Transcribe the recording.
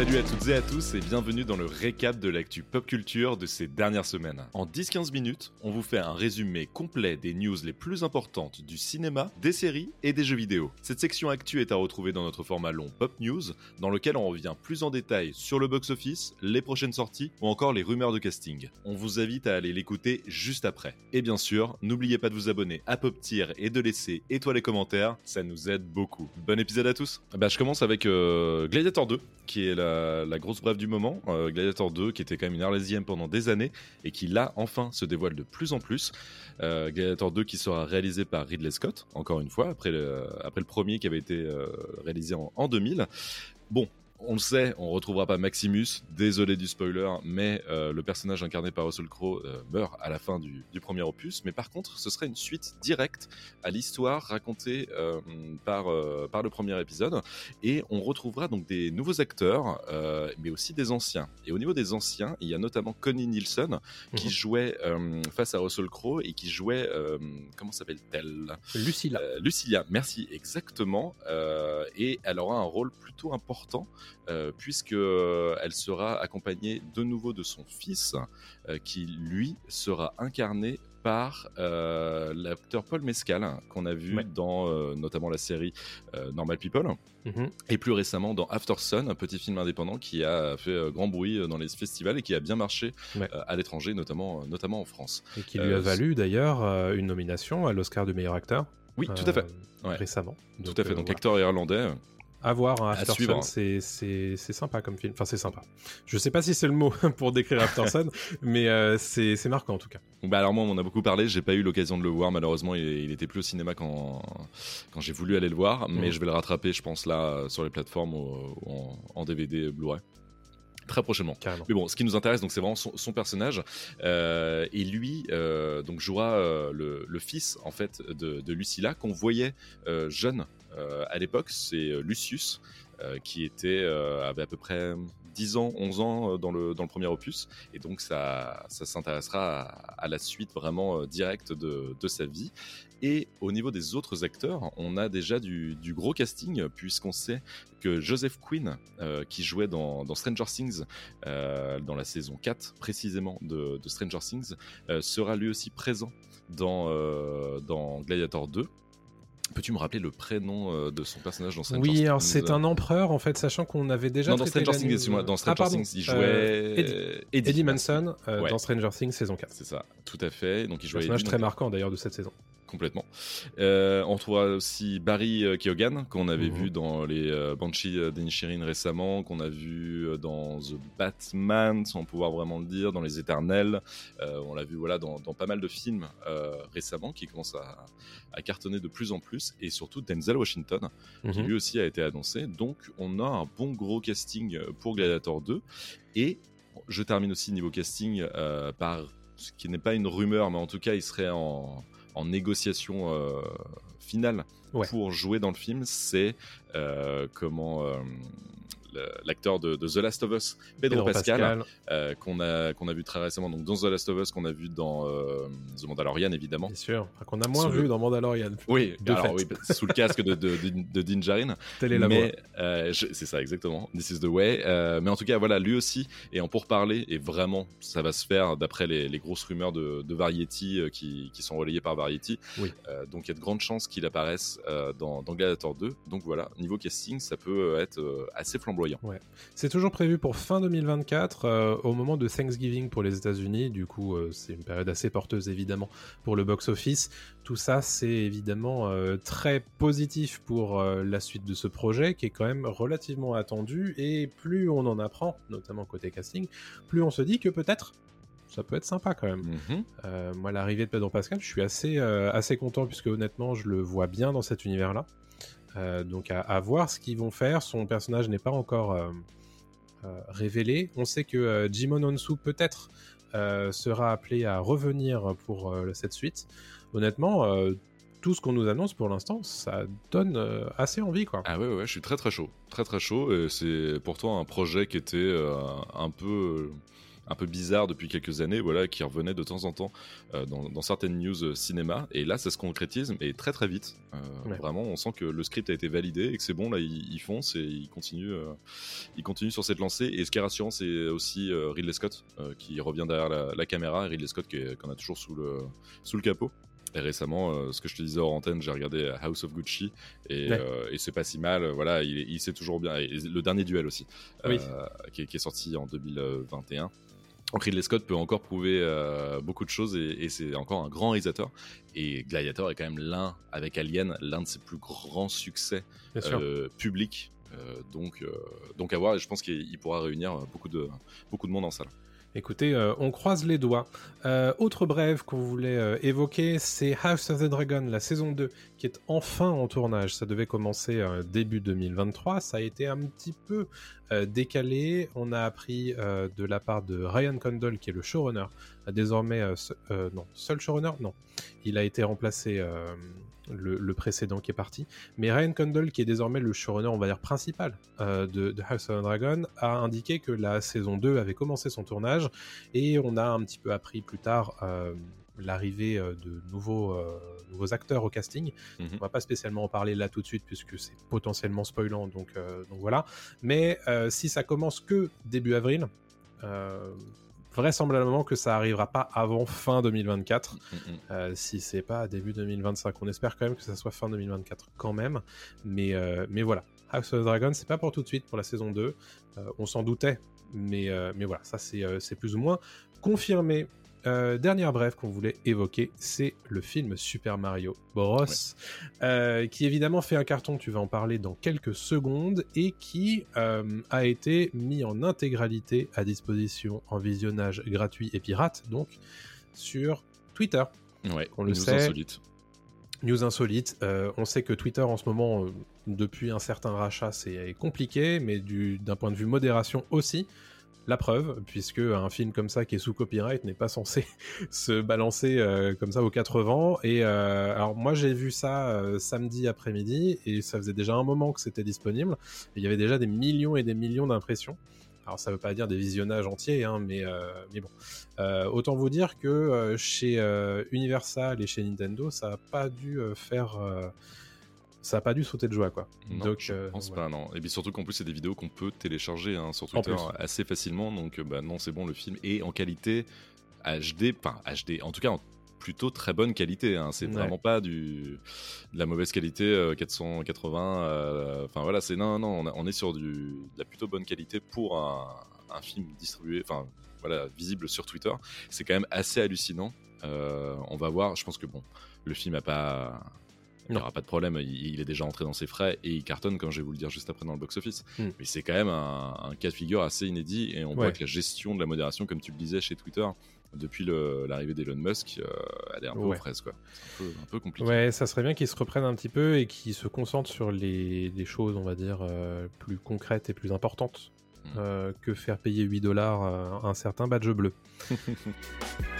Salut à toutes et à tous et bienvenue dans le récap de l'actu pop culture de ces dernières semaines. En 10-15 minutes, on vous fait un résumé complet des news les plus importantes du cinéma, des séries et des jeux vidéo. Cette section actu est à retrouver dans notre format long Pop News, dans lequel on revient plus en détail sur le box-office, les prochaines sorties ou encore les rumeurs de casting. On vous invite à aller l'écouter juste après. Et bien sûr, n'oubliez pas de vous abonner à Pop Tier et de laisser étoiles et commentaires, ça nous aide beaucoup. Bon épisode à tous Bah je commence avec euh, Gladiator 2, qui est la la, grosse brève du moment, euh, Gladiator 2, qui était quand même une arlésienne pendant des années et qui là enfin se dévoile de plus en plus. Euh, Gladiator 2 qui sera réalisé par Ridley Scott, encore une fois, après le, premier qui avait été euh, réalisé en, en 2000. Bon, on le sait, on retrouvera pas Maximus, désolé du spoiler, mais euh, le personnage incarné par Russell Crowe euh, meurt à la fin du, du, premier opus. Mais par contre, ce serait une suite directe à l'histoire racontée euh, par, par le premier épisode. Et on retrouvera donc des nouveaux acteurs, mais aussi des anciens. Et au niveau des anciens, il y a notamment Connie Nielsen, qui mmh. jouait face à Russell Crowe et qui jouait, comment s'appelle-t-elle? Lucilia. Lucilia, merci, exactement. et elle aura un rôle plutôt important puisque euh, elle sera accompagnée de nouveau de son fils, euh, qui lui sera incarné par euh, l'acteur Paul Mescal qu'on a vu ouais. dans euh, notamment la série euh, Normal People mm -hmm. et plus récemment dans After Sun, un petit film indépendant qui a fait grand bruit dans les festivals et qui a bien marché ouais. à l'étranger, notamment, notamment en France. Et qui lui a valu d'ailleurs une nomination à l'Oscar du meilleur acteur. Oui, tout à fait. Ouais. Récemment. Donc, tout à fait. Donc, acteur irlandais. À voir, hein, After Sun, c'est sympa comme film. Enfin, c'est sympa. Je sais pas si c'est le mot pour décrire After Sun, mais euh, c'est marquant en tout cas. Bah alors moi, on en a beaucoup parlé. J'ai pas eu l'occasion de le voir. Malheureusement, il, il, était plus au cinéma quand, quand j'ai voulu aller le voir. Mais mmh. je vais le rattraper, je pense, là, sur les plateformes ou, ou en, en, DVD Blu-ray très prochainement. Carrément. Mais bon, ce qui nous intéresse, donc c'est vraiment son, son personnage. Euh, et lui, euh, donc jouera euh, le, le, fils en fait de, de Lucilla qu'on voyait jeune à l'époque. C'est Lucius qui était avait à peu près 10 ans, 11 ans dans le, dans le premier opus. Et donc, ça, ça s'intéressera à, la suite vraiment directe de, de, sa vie. Et au niveau des autres acteurs, on a déjà du, du gros casting, puisqu'on sait que Joseph Quinn, euh, qui jouait dans, Stranger Things, euh, dans la saison 4 précisément de, Stranger Things, euh, sera lui aussi présent dans, euh, dans Gladiator 2. Peux-tu me rappeler le prénom euh, de son personnage dans Stranger oui, Things Oui, alors c'est un empereur en fait, sachant qu'on avait déjà. Non, dans Stranger Things, excuse-moi, dans Stranger ah, Things, il jouait. Euh, Eddie. Eddie. Eddie, Manson euh, ouais. dans Stranger Things saison 4. C'est ça, tout à fait. Donc il jouait. Personnage Eddie, très donc... marquant d'ailleurs de cette saison complètement. Euh, on trouvera aussi Barry euh, Keoghan, qu'on avait Mhm. vu dans les euh, Banshee d'Inisherin récemment, qu'on a vu dans The Batman, sans pouvoir vraiment le dire, dans Les Éternels. Euh, on l'a vu voilà, dans, dans, pas mal de films récemment qui commencent à, à, cartonner de plus en plus, et surtout Denzel Washington, qui lui aussi a été annoncé. Donc on a un bon gros casting pour Gladiator 2. Et je termine aussi niveau casting euh, par ce qui n'est pas une rumeur, mais en tout cas, il serait en, en négociation euh, finale ouais. pour jouer dans le film, c'est euh, comment euh, l'acteur de, de, The Last of Us, Pedro, Pedro Pascal, Pascal. Euh, qu'on a, qu'on a vu très récemment donc dans The Last of Us, qu'on a vu dans euh, The Mandalorian évidemment. Bien sûr, qu'on a moins sous vu le... dans Mandalorian. Oui, alors, oui sous le casque de, de, de, de Din Djarin. Telle est la mais euh, c'est ça exactement. This is the way. Mais en tout cas, voilà, lui aussi est en pourparler et vraiment, ça va se faire d'après les, les, grosses rumeurs de, de Variety qui, qui, sont relayées par Variety. Oui. Donc il y a de grandes chances qu'il apparaisse dans, dans Gladiator 2. Donc voilà, niveau casting, ça peut être assez flamboyant. Ouais. C'est toujours prévu pour fin 2024, euh, au moment de Thanksgiving pour les États-Unis. Du coup, euh, c'est une période assez porteuse évidemment pour le box-office. Tout ça, c'est évidemment euh, très positif pour la suite de ce projet qui est quand même relativement attendu. Et plus on en apprend, notamment côté casting, plus on se dit que peut-être ça peut être sympa quand même. Mm -hmm. euh, moi, l'arrivée de Pedro Pascal, je suis assez, euh, assez content puisque honnêtement, je le vois bien dans cet univers-là. Euh, donc à, voir ce qu'ils vont faire. Son personnage n'est pas encore euh, révélé. On sait que Jimon Onsu peut-être sera appelé à revenir pour cette suite. Honnêtement, tout ce qu'on nous annonce pour l'instant, ça donne euh, assez envie, quoi. Ah ouais, ouais, je suis très très chaud. Très très chaud. Et c'est pourtant un projet qui était euh, un peu un peu bizarre depuis quelques années, voilà, qui revenait de temps en temps euh, dans, certaines news euh, cinéma. Et là, ça se concrétise, mais très très vite. Euh, vraiment, on sent que le script a été validé et que c'est bon. Là, ils, foncent et ils continuent, ils continuent sur cette lancée. Et ce qui est rassurant, c'est aussi Ridley Scott qui revient derrière la, caméra. Ridley Scott qu'on a toujours sous le, sous le capot. Et récemment, ce que je te disais hors antenne, j'ai regardé House of Gucci et, c'est pas si mal. Voilà, il, sait toujours bien. le dernier duel aussi, qui, est, sorti en 2021. Donc Ridley Scott peut encore prouver euh, beaucoup de choses et, c'est encore un grand réalisateur. Et Gladiator est quand même l'un, avec Alien, l'un de ses plus grands succès euh, publics. Euh, donc, donc à voir, je pense qu'il pourra réunir beaucoup de, beaucoup de monde en salle. Écoutez, euh, on croise les doigts. Euh, autre brève qu'on voulait euh, évoquer, c'est House of the Dragon, la saison 2, qui est enfin en tournage. Ça devait commencer début 2023. Ça a été un petit peu décalé. On a appris de la part de Ryan Condal, qui est le showrunner, désormais... non, seul showrunner Non. Il a été remplacé le, précédent qui est parti. Mais Ryan Condal, qui est désormais le showrunner, on va dire, principal euh, de, House of the Dragon, a indiqué que la saison 2 avait commencé son tournage et on a un petit peu appris plus tard euh, l'arrivée euh, de nouveaux, nouveaux acteurs au casting. On mhm. On va pas spécialement en parler là tout de suite puisque c'est potentiellement spoilant, donc, donc voilà. Mais si ça commence que début avril, vraisemblablement que ça arrivera pas avant fin 2024, mm, mm, mm. euh, si c'est pas début 2025. On espère quand même que ça soit fin 2024 quand même, mais, euh, mais voilà. House of the Dragon, c'est pas pour tout de suite pour la saison 2. Euh, on s'en doutait, mais, mais voilà, ça c'est plus ou moins confirmé. Euh, dernière brève qu'on voulait évoquer, c'est le film Super Mario Bros. Euh, qui évidemment fait un carton, tu vas en parler dans quelques secondes, et qui euh, a été mis en intégralité à disposition en visionnage gratuit et pirate, donc sur Twitter. Ouais, on le news sait. Insolite. News insolite. on sait que Twitter en ce moment, depuis un certain rachat, c'est compliqué, mais d'un point de vue modération aussi. La preuve, puisque un film comme ça qui est sous copyright n'est pas censé se balancer euh, comme ça aux quatre vents. Et euh, alors moi j'ai vu ça euh, samedi après-midi et ça faisait déjà un moment que c'était disponible. il y avait déjà des millions et des millions d'impressions. Alors ça veut pas dire des visionnages entiers, hein, mais, mais bon. autant vous dire que chez Universal et chez Nintendo, ça a pas dû faire ça a pas dû sauter de joie quoi. Non, donc, je euh, pense pas non. Et puis surtout qu'en plus c'est des vidéos qu'on peut télécharger hein, sur Twitter assez facilement donc euh, bah non c'est bon le film est en qualité HD, enfin HD en tout cas en plutôt très bonne qualité. Hein. C'est vraiment pas du de la mauvaise qualité 480. Euh, enfin voilà c'est non non on, est sur du de la plutôt bonne qualité pour un, un film distribué enfin voilà visible sur Twitter. C'est quand même assez hallucinant. on va voir. Je pense que bon le film a pas il n'y aura pas de problème, il, est déjà entré dans ses frais et il cartonne, comme je vais vous le dire juste après dans le box-office. Hmm. Mais c'est quand même un, cas de figure assez inédit et on voit que la gestion de la modération, comme tu le disais chez Twitter, depuis l'arrivée d'Elon Musk, euh, elle est un peu aux fraises, quoi. Un peu, un peu, compliqué. Ouais, ça serait bien qu'il se reprenne un petit peu et qu'il se concentre sur les, choses, on va dire, euh, plus concrètes et plus importantes hmm. euh, que faire payer 8 dollars un certain badge bleu.